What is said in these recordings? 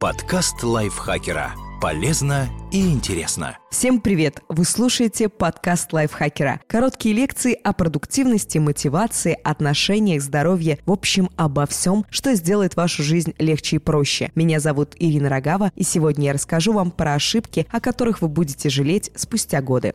Подкаст лайфхакера. Полезно и интересно. Всем привет! Вы слушаете подкаст лайфхакера. Короткие лекции о продуктивности, мотивации, отношениях, здоровье, в общем, обо всем, что сделает вашу жизнь легче и проще. Меня зовут Ирина Рогава, и сегодня я расскажу вам про ошибки, о которых вы будете жалеть спустя годы.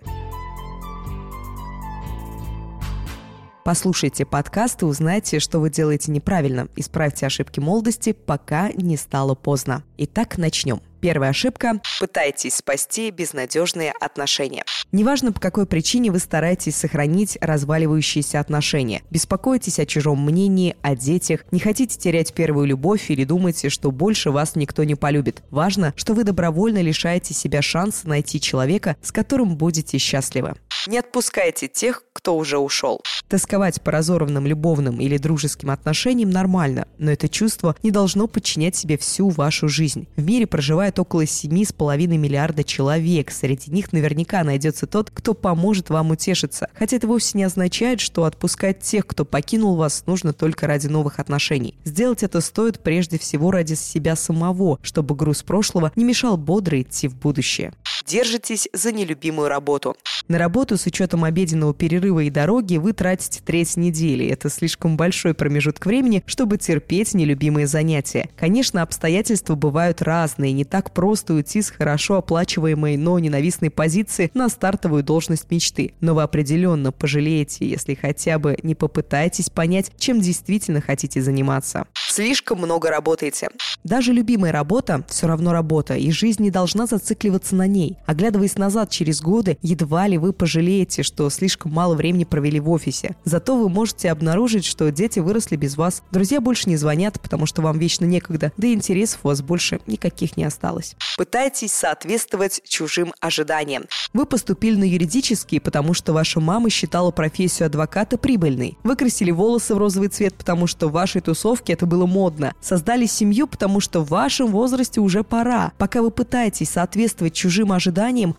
Послушайте подкаст и узнайте, что вы делаете неправильно. Исправьте ошибки молодости, пока не стало поздно. Итак, начнем. Первая ошибка – пытайтесь спасти безнадежные отношения. Неважно, по какой причине вы стараетесь сохранить разваливающиеся отношения. Беспокоитесь о чужом мнении, о детях, не хотите терять первую любовь или думаете, что больше вас никто не полюбит. Важно, что вы добровольно лишаете себя шанса найти человека, с которым будете счастливы. Не отпускайте тех, кто уже ушел. Тосковать по разорванным любовным или дружеским отношениям нормально, но это чувство не должно подчинять себе всю вашу жизнь. В мире проживает около 7,5 миллиарда человек. Среди них наверняка найдется тот, кто поможет вам утешиться. Хотя это вовсе не означает, что отпускать тех, кто покинул вас, нужно только ради новых отношений. Сделать это стоит прежде всего ради себя самого, чтобы груз прошлого не мешал бодро идти в будущее. Держитесь за нелюбимую работу. На работу с учетом обеденного перерыва и дороги вы тратите треть недели. Это слишком большой промежуток времени, чтобы терпеть нелюбимые занятия. Конечно, обстоятельства бывают разные. Не так просто уйти с хорошо оплачиваемой, но ненавистной позиции на стартовую должность мечты. Но вы определенно пожалеете, если хотя бы не попытаетесь понять, чем действительно хотите заниматься. Слишком много работаете. Даже любимая работа все равно работа, и жизнь не должна зацикливаться на ней. Оглядываясь назад через годы, едва ли вы пожалеете, что слишком мало времени провели в офисе. Зато вы можете обнаружить, что дети выросли без вас, друзья больше не звонят, потому что вам вечно некогда, да и интересов у вас больше никаких не осталось. Пытайтесь соответствовать чужим ожиданиям. Вы поступили на юридический, потому что ваша мама считала профессию адвоката прибыльной. Выкрасили волосы в розовый цвет, потому что в вашей тусовке это было модно. Создали семью, потому что в вашем возрасте уже пора. Пока вы пытаетесь соответствовать чужим ожиданиям,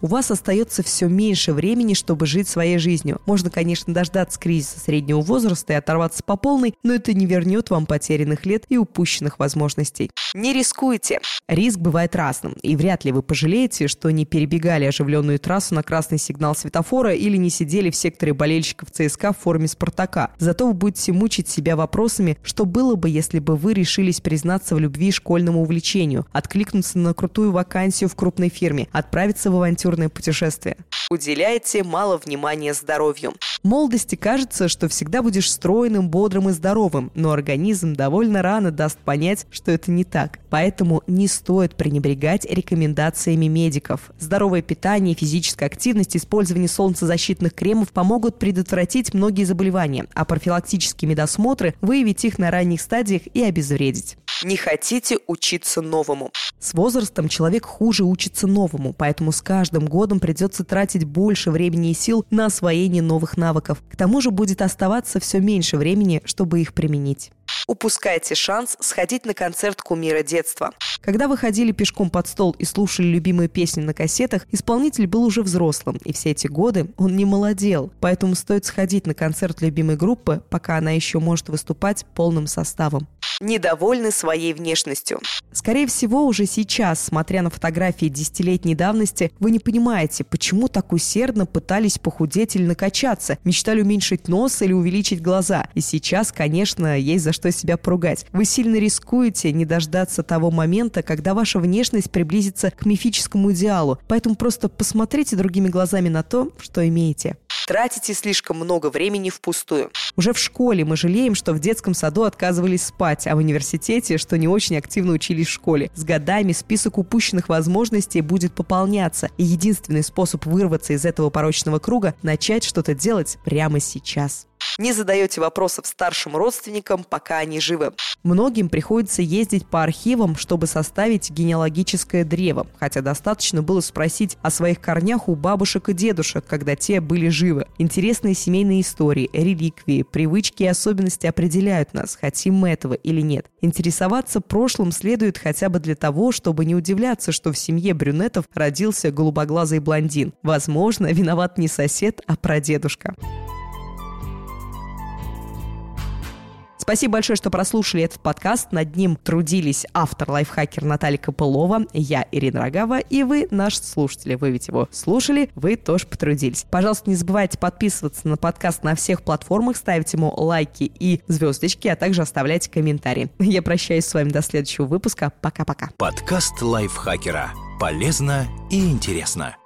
у вас остается все меньше времени, чтобы жить своей жизнью. Можно, конечно, дождаться кризиса среднего возраста и оторваться по полной, но это не вернет вам потерянных лет и упущенных возможностей. Не рискуйте. Риск бывает разным, и вряд ли вы пожалеете, что не перебегали оживленную трассу на красный сигнал светофора или не сидели в секторе болельщиков ЦСКА в форме Спартака. Зато вы будете мучить себя вопросами, что было бы, если бы вы решились признаться в любви школьному увлечению, откликнуться на крутую вакансию в крупной фирме, отправиться в авантюрное путешествие. Уделяйте мало внимания здоровью. Молодости кажется, что всегда будешь стройным, бодрым и здоровым, но организм довольно рано даст понять, что это не так. Поэтому не стоит пренебрегать рекомендациями медиков. Здоровое питание, физическая активность, использование солнцезащитных кремов помогут предотвратить многие заболевания, а профилактические медосмотры выявить их на ранних стадиях и обезвредить. Не хотите учиться новому. С возрастом человек хуже учится новому, поэтому с каждым годом придется тратить больше времени и сил на освоение новых навыков. К тому же будет оставаться все меньше времени, чтобы их применить упускайте шанс сходить на концерт кумира детства. Когда вы ходили пешком под стол и слушали любимые песни на кассетах, исполнитель был уже взрослым, и все эти годы он не молодел. Поэтому стоит сходить на концерт любимой группы, пока она еще может выступать полным составом недовольны своей внешностью. Скорее всего, уже сейчас, смотря на фотографии десятилетней давности, вы не понимаете, почему так усердно пытались похудеть или накачаться, мечтали уменьшить нос или увеличить глаза. И сейчас, конечно, есть за что себя поругать. Вы сильно рискуете не дождаться того момента, когда ваша внешность приблизится к мифическому идеалу. Поэтому просто посмотрите другими глазами на то, что имеете тратите слишком много времени впустую. Уже в школе мы жалеем, что в детском саду отказывались спать, а в университете, что не очень активно учились в школе. С годами список упущенных возможностей будет пополняться, и единственный способ вырваться из этого порочного круга – начать что-то делать прямо сейчас. Не задаете вопросов старшим родственникам, пока они живы. Многим приходится ездить по архивам, чтобы составить генеалогическое древо, хотя достаточно было спросить о своих корнях у бабушек и дедушек, когда те были живы. Интересные семейные истории, реликвии, привычки и особенности определяют нас, хотим мы этого или нет. Интересоваться прошлым следует хотя бы для того, чтобы не удивляться, что в семье брюнетов родился голубоглазый блондин. Возможно, виноват не сосед, а прадедушка. Спасибо большое, что прослушали этот подкаст. Над ним трудились автор лайфхакер Наталья Копылова, я Ирина Рогава и вы, наши слушатели. Вы ведь его слушали, вы тоже потрудились. Пожалуйста, не забывайте подписываться на подкаст на всех платформах, ставить ему лайки и звездочки, а также оставлять комментарии. Я прощаюсь с вами до следующего выпуска. Пока-пока. Подкаст лайфхакера. Полезно и интересно.